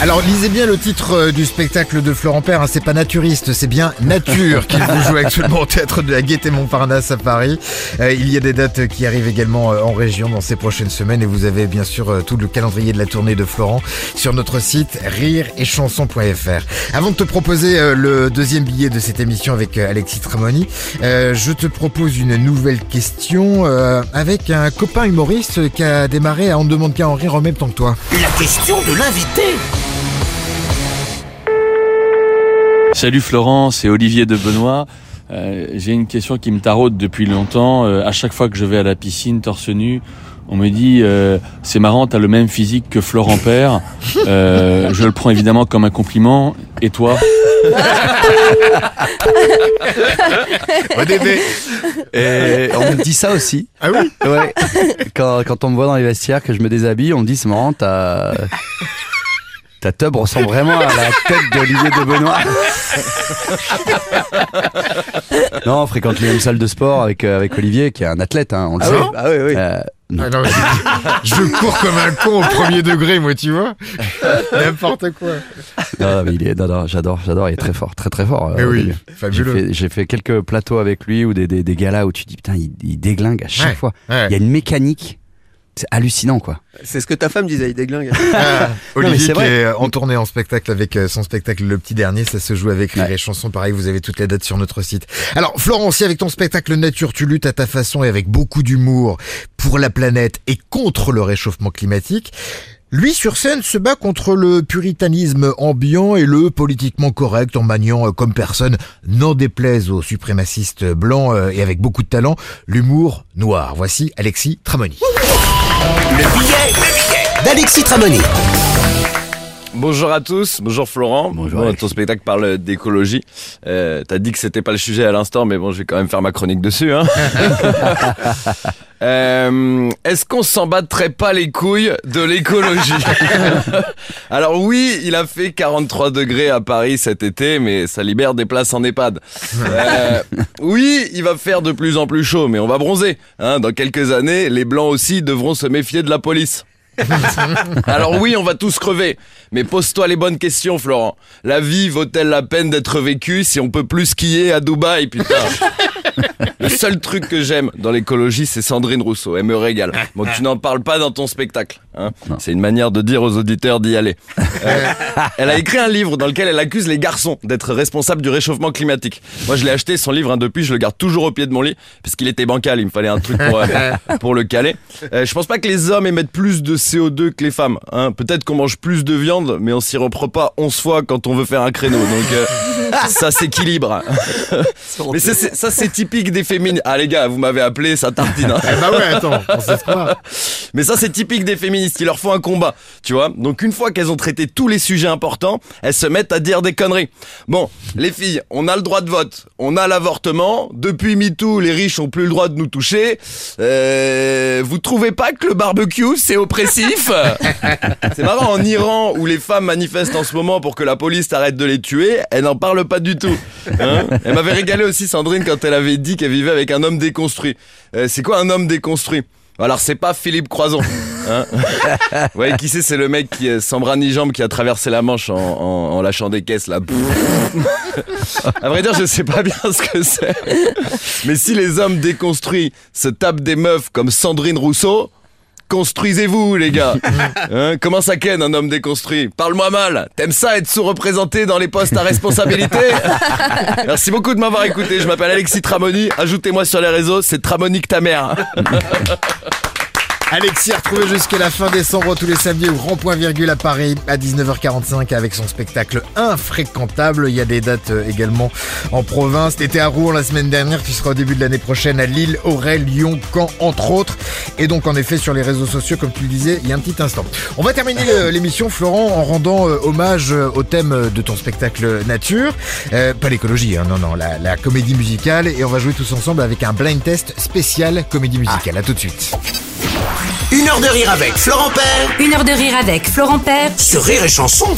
Alors lisez bien le titre euh, du spectacle de Florent Père, hein, c'est pas naturiste, c'est bien nature qu'il vous joue actuellement au théâtre de la Gaîté Montparnasse à Paris. Euh, il y a des dates qui arrivent également euh, en région dans ces prochaines semaines et vous avez bien sûr euh, tout le calendrier de la tournée de Florent sur notre site rireetchanson.fr. Avant de te proposer euh, le deuxième billet de cette émission avec euh, Alexis Tramoni, euh, je te propose une nouvelle question euh, avec un copain humoriste qui a démarré à On ne demande qu'à en rire en même temps que toi. La question de l'invité. Salut Florent, c'est Olivier de Benoît. Euh, J'ai une question qui me taraude depuis longtemps. Euh, à chaque fois que je vais à la piscine torse nu, on me dit euh, c'est marrant, t'as le même physique que Florent Père. Euh, je le prends évidemment comme un compliment. Et toi? Et on me dit ça aussi. Ah oui? Ouais. Quand, quand on me voit dans les vestiaires, que je me déshabille, on me dit c'est marrant, ta ta tub ressemble vraiment à la tête d'Olivier de Benoît. non, on fréquente les mêmes salles de sport avec euh, avec Olivier, qui est un athlète, hein, on le sait. Ah oui, oui. Euh, non. Ah non, je cours comme un con au premier degré, moi, tu vois. N'importe quoi. Non, mais il est, non, non, j'adore, j'adore, il est très fort, très très fort. euh, Mais oui, Olivier. J'ai fabuleux. fait, j'ai fait quelques plateaux avec lui ou des, des, des galas où tu dis putain, il, il déglingue à chaque Ouais, fois. ouais. Il y a une mécanique, c'est hallucinant quoi. C'est ce que ta femme disait, il déglingue. Ah, mais Olivier c'est qui vrai. est en tournée en spectacle avec euh, son spectacle Le Petit Dernier, ça se joue avec Rire et Chanson, pareil, vous avez toutes les dates sur notre site. Alors Florence, si avec ton spectacle Nature, tu luttes à ta façon et avec beaucoup d'humour pour la planète et contre le réchauffement climatique, lui, sur scène, se bat contre le puritanisme ambiant et le politiquement correct en maniant euh, comme personne, n'en déplaise aux suprémacistes blancs euh, et avec beaucoup de talent, l'humour noir. Voici Alexis Tramoni. Le billet, le billet d'Alexis Tramoni. Bonjour à tous, bonjour Florent. Bonjour, Bon, ton spectacle parle d'écologie. Euh, T'as dit que c'était pas le sujet à l'instant, mais bon, je vais quand même faire ma chronique dessus. Hein. Euh, Est-ce qu'on s'en battrait pas les couilles de l'écologie Alors oui, il a fait 43 degrés à Paris cet été, mais ça libère des places en EHPAD. Euh, oui, il va faire de plus en plus chaud, mais on va bronzer. Hein. Dans quelques années, les blancs aussi devront se méfier de la police. Alors oui, on va tous crever. Mais pose-toi les bonnes questions, Florent. La vie vaut-elle la peine d'être vécue si on peut plus skier à Dubaï, putain? Le seul truc que j'aime dans l'écologie, c'est Sandrine Rousseau. Elle me régale. Bon, tu n'en parles pas dans ton spectacle. Hein c'est une manière de dire aux auditeurs d'y aller. Euh, elle a écrit un livre dans lequel elle accuse les garçons d'être responsables du réchauffement climatique. Moi, je l'ai acheté, son livre, hein, depuis, je le garde toujours au pied de mon lit, parce qu'il était bancal, il me fallait un truc pour, euh, pour le caler. Euh, je pense pas que les hommes émettent plus de CO2 que les femmes. Hein. Peut-être qu'on mange plus de viande, mais on s'y reprend pas 11 fois quand on veut faire un créneau. Donc, ça s'équilibre. mais ça, c'est typique des féministes. Ah, les gars, vous m'avez appelé, ça tartine. hein. Eh bah ouais, attends, on sait croire. Mais ça, c'est typique des féministes. Il leur faut un combat, tu vois. Donc, une fois qu'elles ont traité tous les sujets importants, elles se mettent à dire des conneries. Bon, les filles, on a le droit de vote, on a l'avortement. Depuis MeToo, les riches ont plus le droit de nous toucher. Euh, vous trouvez pas que le barbecue, c'est oppressif? C'est marrant, en Iran, où les femmes manifestent en ce moment pour que la police arrête de les tuer, elle n'en parle pas du tout. Hein elle m'avait régalé aussi, Sandrine, quand elle avait dit qu'elle vivait avec un homme déconstruit. Euh, c'est quoi un homme déconstruit? Alors c'est pas Philippe Croison. Hein ouais, qui c'est? C'est le mec qui, euh, sans bras ni jambes, qui a traversé la Manche en, en- en lâchant des caisses là. à vrai dire, je sais pas bien ce que c'est. Mais si les hommes déconstruits se tapent des meufs comme Sandrine Rousseau, construisez-vous les gars. Hein, comment ça ken un homme déconstruit Parle-moi mal. T'aimes ça être sous-représenté dans les postes à responsabilité Merci beaucoup de m'avoir écouté. Je m'appelle Alexis Tramoni. Ajoutez-moi sur les réseaux. C'est Tramonique ta mère. Alexis retrouvé jusqu'à la fin décembre tous les samedis au Grand Point Virgule à Paris à 19h45 avec son spectacle Infréquentable. Il y a des dates euh, également en province. T'étais à Rouen la semaine dernière, tu seras au début de l'année prochaine à Lille, Auray, Lyon, Caen entre autres. Et donc en effet sur les réseaux sociaux comme tu le disais il y a un petit instant. On va terminer l'émission Florent en rendant euh, hommage euh, au thème de ton spectacle Nature. Euh, pas l'écologie, hein, non non, la, la comédie musicale et on va jouer tous ensemble avec un blind test spécial comédie musicale. À tout de suite. Une heure de rire avec Florent Père Une heure de rire avec Florent Père sur Rire et Chanson.